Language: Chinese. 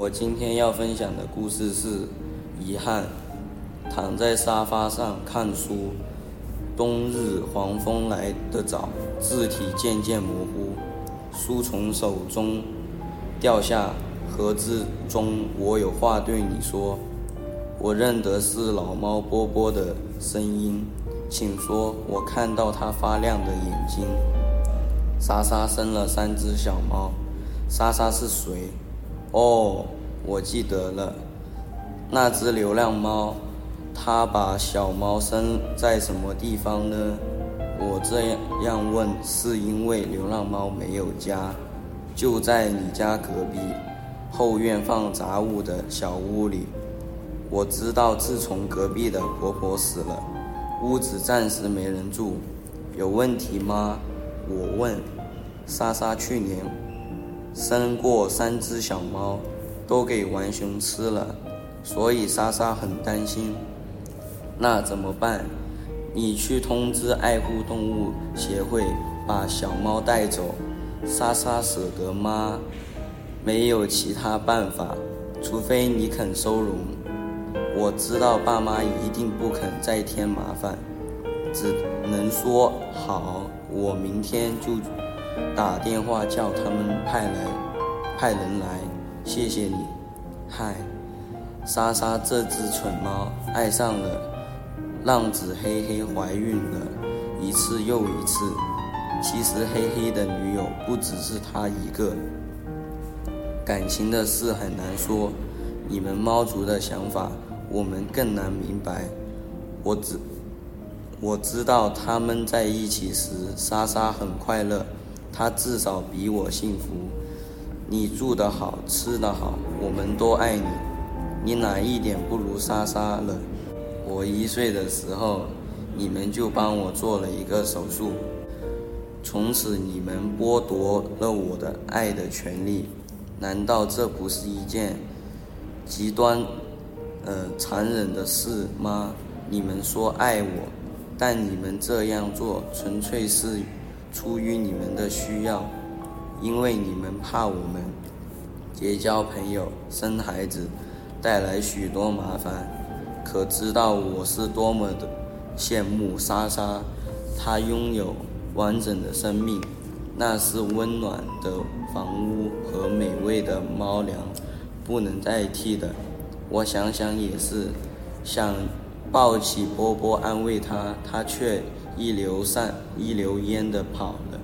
我今天要分享的故事是遗憾。躺在沙发上看书，冬日黄风来得早，字体渐渐模糊，书从手中掉下，盒子中我有话对你说。我认得是老猫波波的声音，请说。我看到它发亮的眼睛。莎莎生了三只小猫，莎莎是谁？哦，我记得了，那只流浪猫，它把小猫生在什么地方呢？我这样问，是因为流浪猫没有家，就在你家隔壁后院放杂物的小屋里。我知道，自从隔壁的婆婆死了，屋子暂时没人住，有问题吗？我问。莎莎去年。生过三只小猫，都给玩熊吃了，所以莎莎很担心。那怎么办？你去通知爱护动物协会，把小猫带走。莎莎舍得吗？没有其他办法，除非你肯收容。我知道爸妈一定不肯再添麻烦，只能说好。我明天就。打电话叫他们派来，派人来，谢谢你。嗨，莎莎这只蠢猫爱上了浪子黑黑，怀孕了一次又一次。其实黑黑的女友不只是他一个。感情的事很难说，你们猫族的想法我们更难明白。我只我知道他们在一起时，莎莎很快乐。他至少比我幸福。你住得好，吃得好，我们都爱你。你哪一点不如莎莎了？我一岁的时候，你们就帮我做了一个手术，从此你们剥夺了我的爱的权利。难道这不是一件极端、呃残忍的事吗？你们说爱我，但你们这样做纯粹是……出于你们的需要，因为你们怕我们结交朋友、生孩子，带来许多麻烦。可知道我是多么的羡慕莎莎，她拥有完整的生命，那是温暖的房屋和美味的猫粮不能代替的。我想想也是，想抱起波波安慰他，他却。一溜散，一溜烟的跑了。